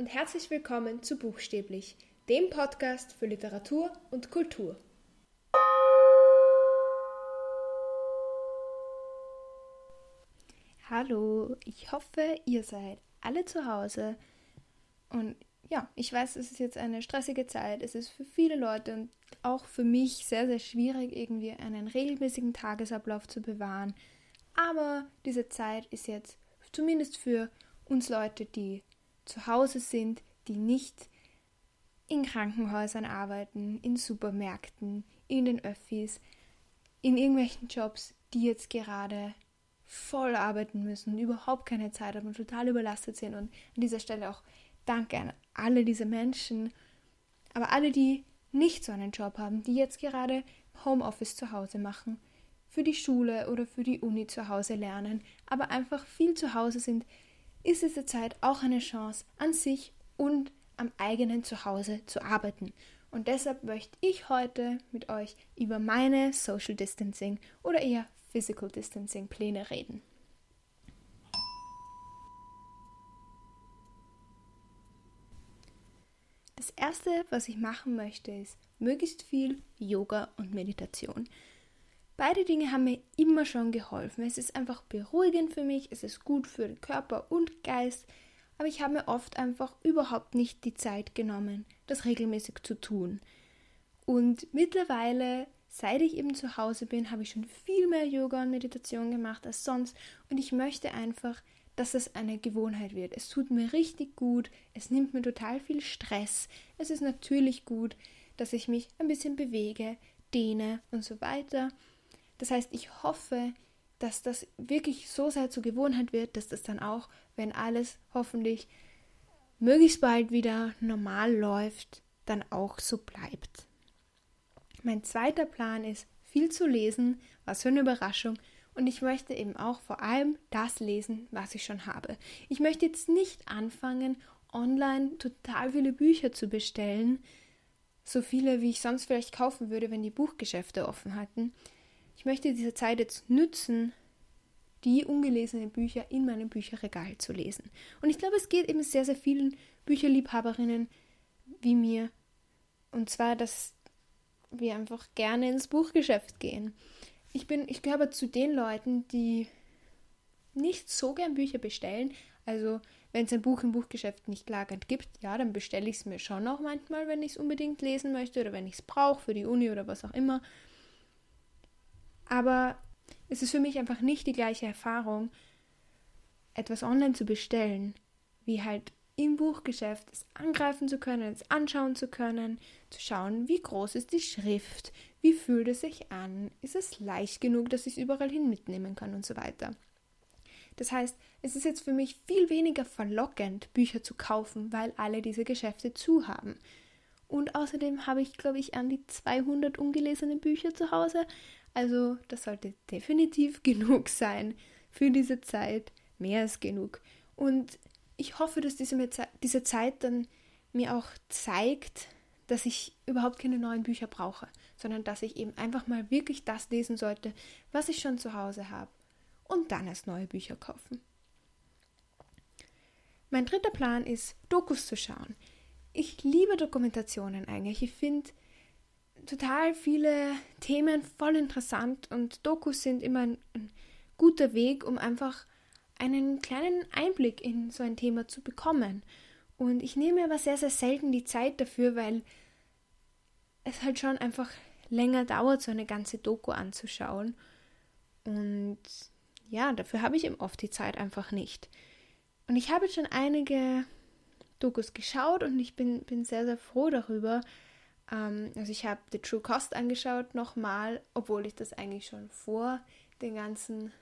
und herzlich willkommen zu Buchstäblich, dem Podcast für Literatur und Kultur. Hallo, ich hoffe, ihr seid alle zu Hause und ja, ich weiß, es ist jetzt eine stressige Zeit. Es ist für viele Leute und auch für mich sehr, sehr schwierig, irgendwie einen regelmäßigen Tagesablauf zu bewahren. Aber diese Zeit ist jetzt zumindest für uns Leute, die zu Hause sind, die nicht in Krankenhäusern arbeiten, in Supermärkten, in den Öffis, in irgendwelchen Jobs, die jetzt gerade voll arbeiten müssen, überhaupt keine Zeit haben und total überlastet sind. Und an dieser Stelle auch Danke an alle diese Menschen, aber alle, die nicht so einen Job haben, die jetzt gerade Homeoffice zu Hause machen, für die Schule oder für die Uni zu Hause lernen, aber einfach viel zu Hause sind, ist diese Zeit auch eine Chance, an sich und am eigenen Zuhause zu arbeiten. Und deshalb möchte ich heute mit euch über meine Social Distancing oder eher Physical Distancing Pläne reden. Das erste, was ich machen möchte, ist möglichst viel Yoga und Meditation. Beide Dinge haben mir immer schon geholfen. Es ist einfach beruhigend für mich, es ist gut für den Körper und Geist, aber ich habe mir oft einfach überhaupt nicht die Zeit genommen, das regelmäßig zu tun. Und mittlerweile, seit ich eben zu Hause bin, habe ich schon viel mehr Yoga und Meditation gemacht als sonst und ich möchte einfach dass es eine Gewohnheit wird. Es tut mir richtig gut, es nimmt mir total viel Stress. Es ist natürlich gut, dass ich mich ein bisschen bewege, dehne und so weiter. Das heißt, ich hoffe, dass das wirklich so sehr zur Gewohnheit wird, dass das dann auch, wenn alles hoffentlich möglichst bald wieder normal läuft, dann auch so bleibt. Mein zweiter Plan ist, viel zu lesen, was für eine Überraschung, und ich möchte eben auch vor allem das lesen, was ich schon habe. Ich möchte jetzt nicht anfangen, online total viele Bücher zu bestellen, so viele, wie ich sonst vielleicht kaufen würde, wenn die Buchgeschäfte offen hatten. Ich möchte diese Zeit jetzt nützen, die ungelesenen Bücher in meinem Bücherregal zu lesen. Und ich glaube, es geht eben sehr, sehr vielen Bücherliebhaberinnen wie mir. Und zwar, dass wir einfach gerne ins Buchgeschäft gehen ich bin, ich gehöre zu den Leuten, die nicht so gern Bücher bestellen. Also, wenn es ein Buch im Buchgeschäft nicht lagernd gibt, ja, dann bestelle ich es mir schon auch manchmal, wenn ich es unbedingt lesen möchte oder wenn ich es brauche für die Uni oder was auch immer. Aber es ist für mich einfach nicht die gleiche Erfahrung, etwas online zu bestellen, wie halt im Buchgeschäft es angreifen zu können, es anschauen zu können, zu schauen, wie groß ist die Schrift, wie fühlt es sich an, ist es leicht genug, dass ich es überall hin mitnehmen kann und so weiter. Das heißt, es ist jetzt für mich viel weniger verlockend, Bücher zu kaufen, weil alle diese Geschäfte zu haben. Und außerdem habe ich, glaube ich, an die 200 ungelesene Bücher zu Hause. Also das sollte definitiv genug sein für diese Zeit. Mehr als genug. Und ich hoffe, dass diese, diese Zeit dann mir auch zeigt, dass ich überhaupt keine neuen Bücher brauche, sondern dass ich eben einfach mal wirklich das lesen sollte, was ich schon zu Hause habe und dann erst neue Bücher kaufen. Mein dritter Plan ist, Dokus zu schauen. Ich liebe Dokumentationen eigentlich. Ich finde total viele Themen voll interessant und Dokus sind immer ein, ein guter Weg, um einfach einen kleinen Einblick in so ein Thema zu bekommen. Und ich nehme aber sehr, sehr selten die Zeit dafür, weil es halt schon einfach länger dauert, so eine ganze Doku anzuschauen. Und ja, dafür habe ich eben oft die Zeit einfach nicht. Und ich habe schon einige Dokus geschaut und ich bin, bin sehr, sehr froh darüber. Ähm, also ich habe The True Cost angeschaut nochmal, obwohl ich das eigentlich schon vor den ganzen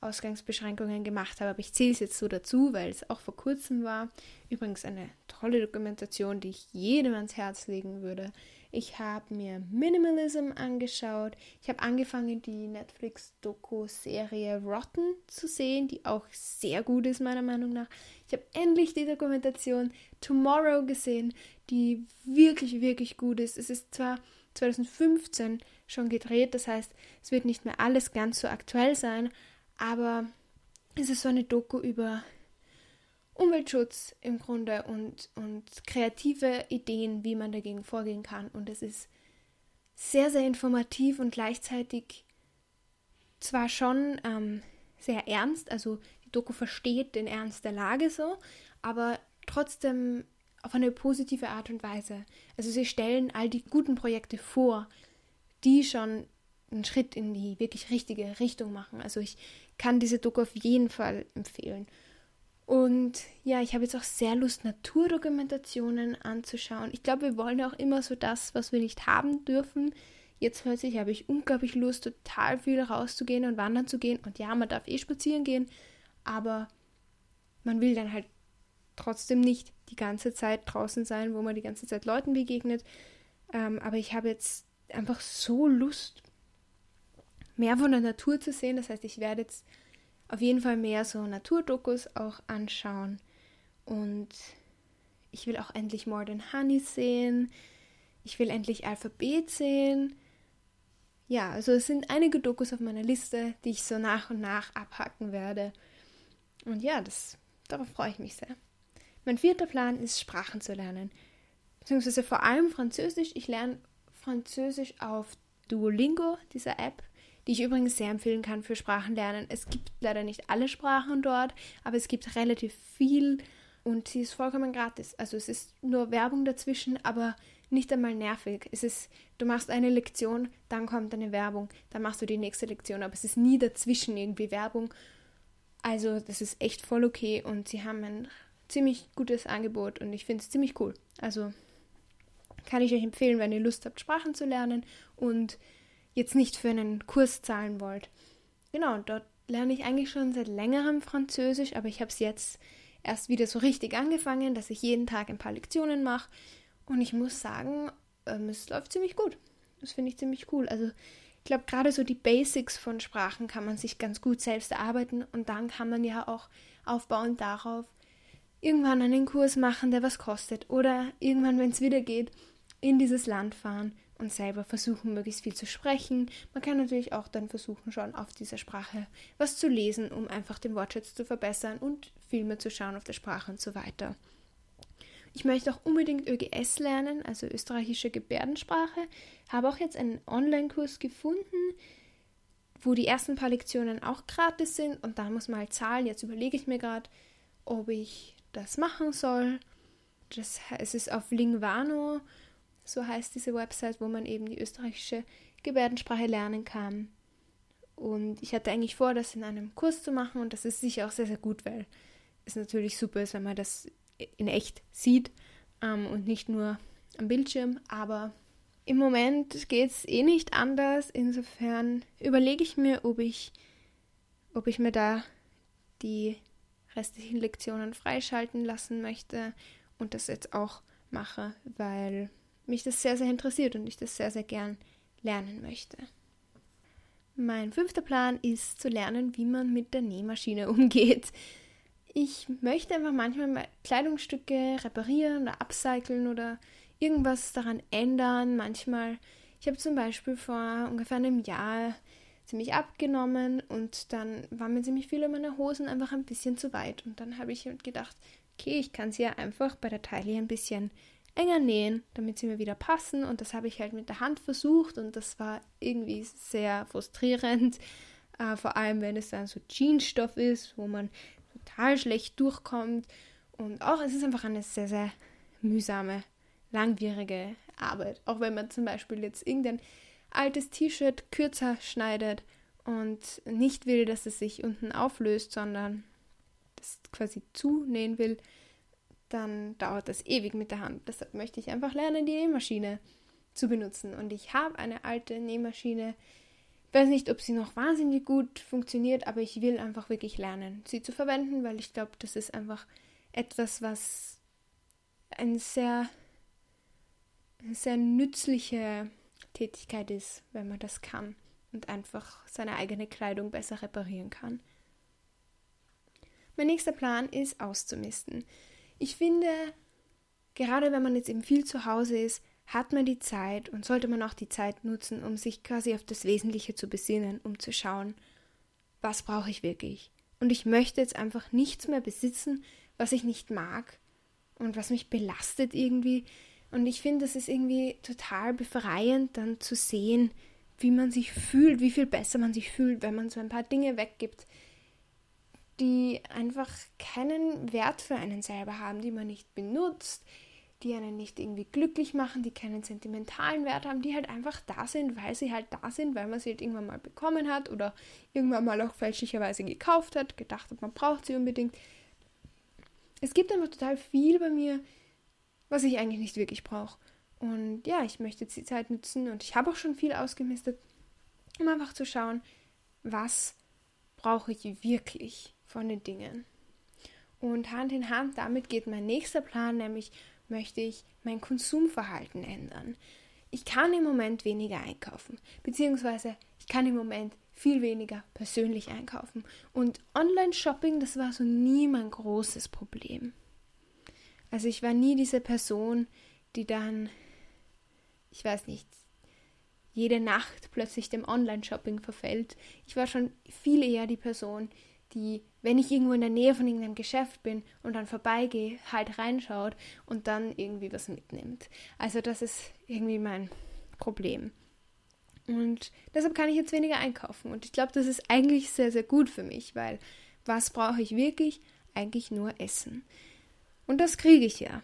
Ausgangsbeschränkungen gemacht habe, aber ich zähle es jetzt so dazu, weil es auch vor kurzem war. Übrigens eine tolle Dokumentation, die ich jedem ans Herz legen würde. Ich habe mir Minimalism angeschaut. Ich habe angefangen, die Netflix-Doku-Serie Rotten zu sehen, die auch sehr gut ist, meiner Meinung nach. Ich habe endlich die Dokumentation Tomorrow gesehen, die wirklich, wirklich gut ist. Es ist zwar 2015 schon gedreht, das heißt, es wird nicht mehr alles ganz so aktuell sein, aber es ist so eine Doku über Umweltschutz im Grunde und, und kreative Ideen, wie man dagegen vorgehen kann. Und es ist sehr, sehr informativ und gleichzeitig zwar schon ähm, sehr ernst, also die Doku versteht den Ernst der Lage so, aber trotzdem auf eine positive Art und Weise. Also sie stellen all die guten Projekte vor, die schon einen Schritt in die wirklich richtige Richtung machen. Also ich kann diese Doku auf jeden Fall empfehlen. Und ja, ich habe jetzt auch sehr Lust, Naturdokumentationen anzuschauen. Ich glaube, wir wollen ja auch immer so das, was wir nicht haben dürfen. Jetzt plötzlich habe ich unglaublich Lust, total viel rauszugehen und wandern zu gehen. Und ja, man darf eh spazieren gehen, aber man will dann halt trotzdem nicht die ganze Zeit draußen sein, wo man die ganze Zeit Leuten begegnet. Ähm, aber ich habe jetzt einfach so Lust, mehr von der Natur zu sehen. Das heißt, ich werde jetzt auf jeden Fall mehr so Naturdokus auch anschauen. Und ich will auch endlich More Than Honey sehen. Ich will endlich Alphabet sehen. Ja, also es sind einige Dokus auf meiner Liste, die ich so nach und nach abhacken werde. Und ja, das, darauf freue ich mich sehr. Mein vierter Plan ist, Sprachen zu lernen. Beziehungsweise vor allem Französisch. Ich lerne Französisch auf Duolingo, dieser App die ich übrigens sehr empfehlen kann für Sprachenlernen. Es gibt leider nicht alle Sprachen dort, aber es gibt relativ viel und sie ist vollkommen gratis. Also es ist nur Werbung dazwischen, aber nicht einmal nervig. Es ist, du machst eine Lektion, dann kommt eine Werbung, dann machst du die nächste Lektion, aber es ist nie dazwischen irgendwie Werbung. Also das ist echt voll okay und sie haben ein ziemlich gutes Angebot und ich finde es ziemlich cool. Also kann ich euch empfehlen, wenn ihr Lust habt, Sprachen zu lernen und jetzt nicht für einen Kurs zahlen wollt. Genau, dort lerne ich eigentlich schon seit längerem Französisch, aber ich habe es jetzt erst wieder so richtig angefangen, dass ich jeden Tag ein paar Lektionen mache. Und ich muss sagen, ähm, es läuft ziemlich gut. Das finde ich ziemlich cool. Also ich glaube, gerade so die Basics von Sprachen kann man sich ganz gut selbst erarbeiten und dann kann man ja auch aufbauend darauf irgendwann einen Kurs machen, der was kostet oder irgendwann, wenn es wieder geht, in dieses Land fahren und selber versuchen, möglichst viel zu sprechen. Man kann natürlich auch dann versuchen, schon auf dieser Sprache was zu lesen, um einfach den Wortschatz zu verbessern und Filme zu schauen auf der Sprache und so weiter. Ich möchte auch unbedingt ÖGS lernen, also österreichische Gebärdensprache. Habe auch jetzt einen Online-Kurs gefunden, wo die ersten paar Lektionen auch gratis sind und da muss man halt zahlen. Jetzt überlege ich mir gerade, ob ich das machen soll. Das, es ist auf Lingvano so heißt diese Website, wo man eben die österreichische Gebärdensprache lernen kann. Und ich hatte eigentlich vor, das in einem Kurs zu machen und das ist sicher auch sehr, sehr gut, weil es natürlich super ist, wenn man das in echt sieht ähm, und nicht nur am Bildschirm. Aber im Moment geht es eh nicht anders. Insofern überlege ich mir, ob ich, ob ich mir da die restlichen Lektionen freischalten lassen möchte und das jetzt auch mache, weil mich das sehr, sehr interessiert und ich das sehr, sehr gern lernen möchte. Mein fünfter Plan ist zu lernen, wie man mit der Nähmaschine umgeht. Ich möchte einfach manchmal mal Kleidungsstücke reparieren oder upcyclen oder irgendwas daran ändern. Manchmal, ich habe zum Beispiel vor ungefähr einem Jahr ziemlich abgenommen und dann waren mir ziemlich viele meiner Hosen einfach ein bisschen zu weit. Und dann habe ich gedacht, okay, ich kann sie ja einfach bei der Taille ein bisschen enger nähen, damit sie mir wieder passen. Und das habe ich halt mit der Hand versucht und das war irgendwie sehr frustrierend. Äh, vor allem, wenn es dann so Jeansstoff ist, wo man total schlecht durchkommt. Und auch es ist einfach eine sehr, sehr mühsame, langwierige Arbeit. Auch wenn man zum Beispiel jetzt irgendein altes T-Shirt kürzer schneidet und nicht will, dass es sich unten auflöst, sondern das quasi zunähen will, dann dauert das ewig mit der Hand. Deshalb möchte ich einfach lernen, die Nähmaschine zu benutzen. Und ich habe eine alte Nähmaschine. Ich weiß nicht, ob sie noch wahnsinnig gut funktioniert, aber ich will einfach wirklich lernen, sie zu verwenden, weil ich glaube, das ist einfach etwas, was eine sehr, eine sehr nützliche Tätigkeit ist, wenn man das kann und einfach seine eigene Kleidung besser reparieren kann. Mein nächster Plan ist auszumisten. Ich finde, gerade wenn man jetzt eben viel zu Hause ist, hat man die Zeit und sollte man auch die Zeit nutzen, um sich quasi auf das Wesentliche zu besinnen, um zu schauen, was brauche ich wirklich. Und ich möchte jetzt einfach nichts mehr besitzen, was ich nicht mag und was mich belastet irgendwie. Und ich finde, es ist irgendwie total befreiend, dann zu sehen, wie man sich fühlt, wie viel besser man sich fühlt, wenn man so ein paar Dinge weggibt, die einfach keinen Wert für einen selber haben, die man nicht benutzt, die einen nicht irgendwie glücklich machen, die keinen sentimentalen Wert haben, die halt einfach da sind, weil sie halt da sind, weil man sie halt irgendwann mal bekommen hat oder irgendwann mal auch fälschlicherweise gekauft hat, gedacht hat, man braucht sie unbedingt. Es gibt einfach total viel bei mir, was ich eigentlich nicht wirklich brauche. Und ja, ich möchte jetzt die Zeit nutzen und ich habe auch schon viel ausgemistet, um einfach zu schauen, was brauche ich wirklich von den Dingen. Und Hand in Hand damit geht mein nächster Plan, nämlich möchte ich mein Konsumverhalten ändern. Ich kann im Moment weniger einkaufen, beziehungsweise ich kann im Moment viel weniger persönlich einkaufen. Und Online-Shopping, das war so nie mein großes Problem. Also ich war nie diese Person, die dann, ich weiß nicht, jede Nacht plötzlich dem Online-Shopping verfällt. Ich war schon viel eher die Person, die, wenn ich irgendwo in der Nähe von irgendeinem Geschäft bin und dann vorbeigehe, halt reinschaut und dann irgendwie was mitnimmt. Also das ist irgendwie mein Problem. Und deshalb kann ich jetzt weniger einkaufen. Und ich glaube, das ist eigentlich sehr, sehr gut für mich, weil was brauche ich wirklich? Eigentlich nur Essen. Und das kriege ich ja.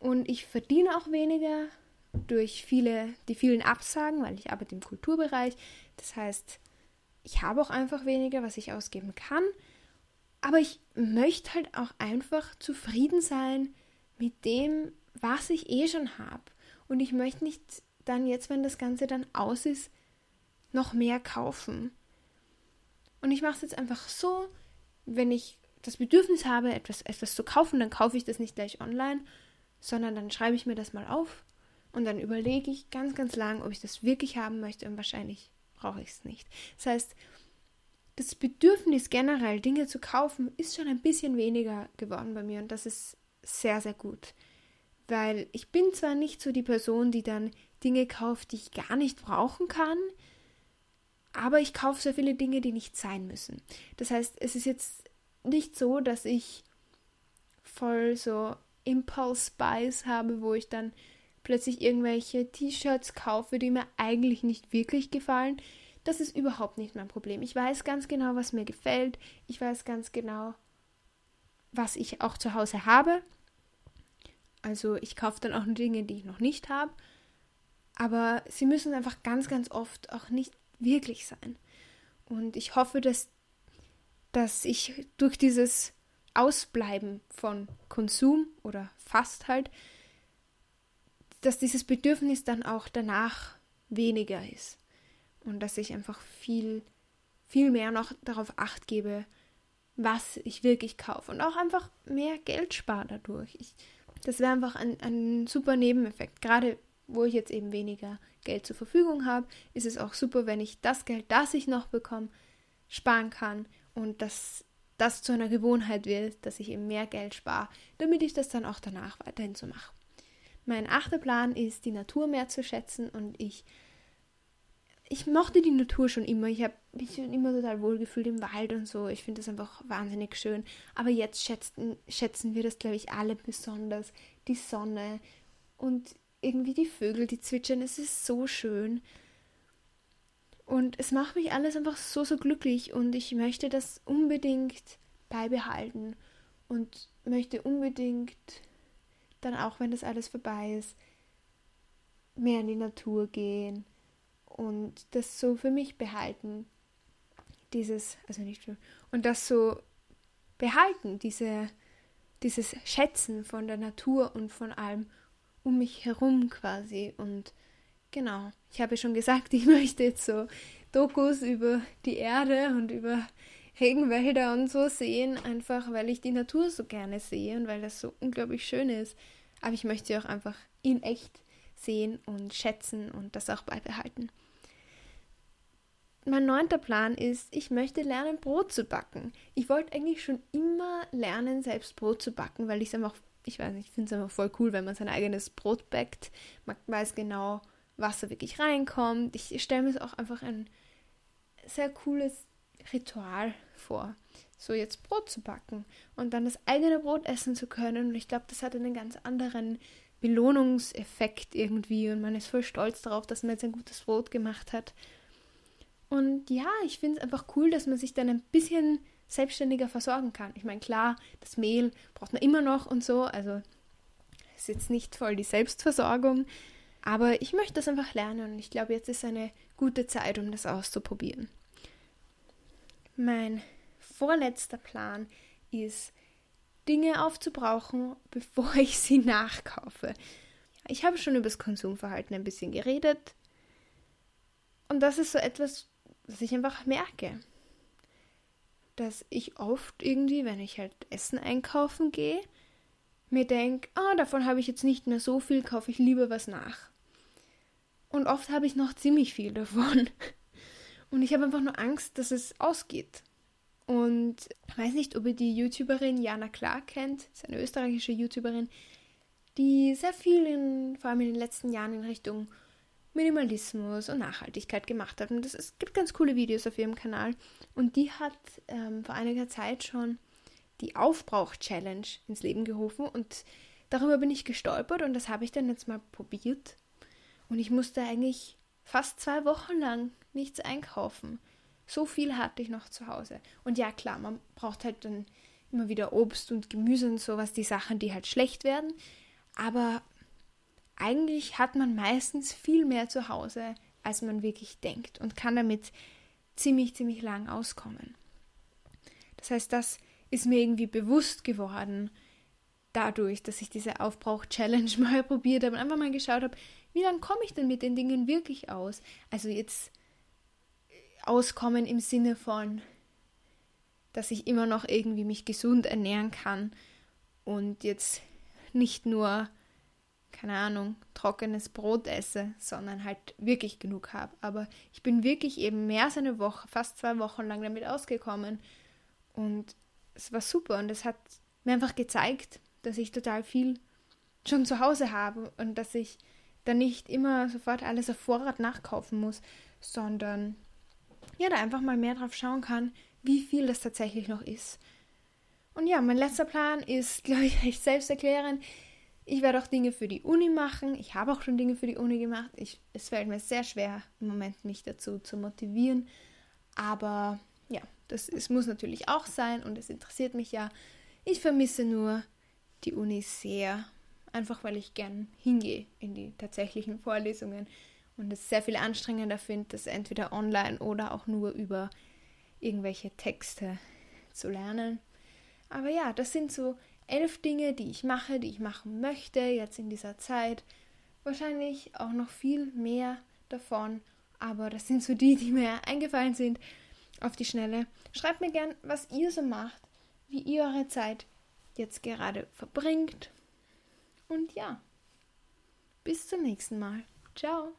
Und ich verdiene auch weniger durch viele, die vielen Absagen, weil ich arbeite im Kulturbereich. Das heißt, ich habe auch einfach weniger, was ich ausgeben kann. Aber ich möchte halt auch einfach zufrieden sein mit dem, was ich eh schon habe. Und ich möchte nicht dann jetzt, wenn das Ganze dann aus ist, noch mehr kaufen. Und ich mache es jetzt einfach so, wenn ich das Bedürfnis habe, etwas, etwas zu kaufen, dann kaufe ich das nicht gleich online, sondern dann schreibe ich mir das mal auf und dann überlege ich ganz, ganz lang, ob ich das wirklich haben möchte und wahrscheinlich brauche ich es nicht. Das heißt, das Bedürfnis generell, Dinge zu kaufen, ist schon ein bisschen weniger geworden bei mir und das ist sehr, sehr gut. Weil ich bin zwar nicht so die Person, die dann Dinge kauft, die ich gar nicht brauchen kann, aber ich kaufe sehr viele Dinge, die nicht sein müssen. Das heißt, es ist jetzt nicht so, dass ich voll so Impulse Buys habe, wo ich dann plötzlich irgendwelche T-Shirts kaufe, die mir eigentlich nicht wirklich gefallen. Das ist überhaupt nicht mein Problem. Ich weiß ganz genau, was mir gefällt. Ich weiß ganz genau, was ich auch zu Hause habe. Also ich kaufe dann auch Dinge, die ich noch nicht habe. Aber sie müssen einfach ganz, ganz oft auch nicht wirklich sein. Und ich hoffe, dass, dass ich durch dieses Ausbleiben von Konsum oder fast halt dass dieses Bedürfnis dann auch danach weniger ist und dass ich einfach viel, viel mehr noch darauf acht gebe, was ich wirklich kaufe und auch einfach mehr Geld spare dadurch. Ich, das wäre einfach ein, ein super Nebeneffekt. Gerade wo ich jetzt eben weniger Geld zur Verfügung habe, ist es auch super, wenn ich das Geld, das ich noch bekomme, sparen kann und dass das zu einer Gewohnheit wird, dass ich eben mehr Geld spare, damit ich das dann auch danach weiterhin so mache. Mein achter Plan ist, die Natur mehr zu schätzen und ich ich mochte die Natur schon immer. Ich habe mich schon immer total wohlgefühlt im Wald und so. Ich finde das einfach wahnsinnig schön. Aber jetzt schätzen, schätzen wir das, glaube ich, alle besonders. Die Sonne und irgendwie die Vögel, die zwitschern. Es ist so schön. Und es macht mich alles einfach so, so glücklich. Und ich möchte das unbedingt beibehalten. Und möchte unbedingt dann auch, wenn das alles vorbei ist, mehr in die Natur gehen und das so für mich behalten. Dieses, also nicht für, und das so behalten, diese, dieses Schätzen von der Natur und von allem um mich herum quasi. Und genau, ich habe schon gesagt, ich möchte jetzt so Dokus über die Erde und über Regenwälder und so sehen, einfach weil ich die Natur so gerne sehe und weil das so unglaublich schön ist. Aber ich möchte sie auch einfach in echt sehen und schätzen und das auch beibehalten. Mein neunter Plan ist, ich möchte lernen, Brot zu backen. Ich wollte eigentlich schon immer lernen, selbst Brot zu backen, weil ich es einfach, ich weiß nicht, ich finde es einfach voll cool, wenn man sein eigenes Brot backt. Man weiß genau, was da wirklich reinkommt. Ich stelle mir es auch einfach ein sehr cooles Ritual vor, so jetzt Brot zu backen und dann das eigene Brot essen zu können. Und ich glaube, das hat einen ganz anderen Belohnungseffekt irgendwie und man ist voll stolz darauf, dass man jetzt ein gutes Brot gemacht hat. Und ja, ich finde es einfach cool, dass man sich dann ein bisschen selbstständiger versorgen kann. Ich meine, klar, das Mehl braucht man immer noch und so, also ist jetzt nicht voll die Selbstversorgung, aber ich möchte das einfach lernen und ich glaube, jetzt ist eine gute Zeit, um das auszuprobieren. Mein vorletzter Plan ist, Dinge aufzubrauchen, bevor ich sie nachkaufe. Ich habe schon über das Konsumverhalten ein bisschen geredet. Und das ist so etwas, was ich einfach merke. Dass ich oft irgendwie, wenn ich halt Essen einkaufen gehe, mir denke, ah, davon habe ich jetzt nicht mehr so viel, kaufe ich lieber was nach. Und oft habe ich noch ziemlich viel davon. Und ich habe einfach nur Angst, dass es ausgeht. Und ich weiß nicht, ob ihr die YouTuberin Jana Clark kennt. Ist eine österreichische YouTuberin, die sehr viel, in, vor allem in den letzten Jahren, in Richtung Minimalismus und Nachhaltigkeit gemacht hat. Und es gibt ganz coole Videos auf ihrem Kanal. Und die hat ähm, vor einiger Zeit schon die Aufbrauch-Challenge ins Leben gerufen. Und darüber bin ich gestolpert und das habe ich dann jetzt mal probiert. Und ich musste eigentlich fast zwei Wochen lang nichts einkaufen. So viel hatte ich noch zu Hause. Und ja, klar, man braucht halt dann immer wieder Obst und Gemüse und sowas, die Sachen, die halt schlecht werden. Aber eigentlich hat man meistens viel mehr zu Hause, als man wirklich denkt und kann damit ziemlich, ziemlich lang auskommen. Das heißt, das ist mir irgendwie bewusst geworden, dadurch, dass ich diese Aufbrauch-Challenge mal probiert habe und einfach mal geschaut habe, wie lange komme ich denn mit den Dingen wirklich aus? Also jetzt auskommen im Sinne von, dass ich immer noch irgendwie mich gesund ernähren kann und jetzt nicht nur, keine Ahnung, trockenes Brot esse, sondern halt wirklich genug habe. Aber ich bin wirklich eben mehr als eine Woche, fast zwei Wochen lang damit ausgekommen und es war super und es hat mir einfach gezeigt, dass ich total viel schon zu Hause habe und dass ich dann nicht immer sofort alles auf Vorrat nachkaufen muss, sondern ja, da einfach mal mehr drauf schauen kann, wie viel das tatsächlich noch ist. Und ja, mein letzter Plan ist, glaube ich, recht selbsterklärend. Ich werde auch Dinge für die Uni machen. Ich habe auch schon Dinge für die Uni gemacht. Ich, es fällt mir sehr schwer, im Moment mich dazu zu motivieren. Aber ja, das es muss natürlich auch sein und es interessiert mich ja. Ich vermisse nur die Uni sehr, einfach weil ich gern hingehe in die tatsächlichen Vorlesungen und es sehr viel anstrengender finde, das entweder online oder auch nur über irgendwelche Texte zu lernen. Aber ja, das sind so elf Dinge, die ich mache, die ich machen möchte jetzt in dieser Zeit. Wahrscheinlich auch noch viel mehr davon, aber das sind so die, die mir eingefallen sind auf die Schnelle. Schreibt mir gern, was ihr so macht, wie ihr eure Zeit jetzt gerade verbringt. Und ja, bis zum nächsten Mal. Ciao.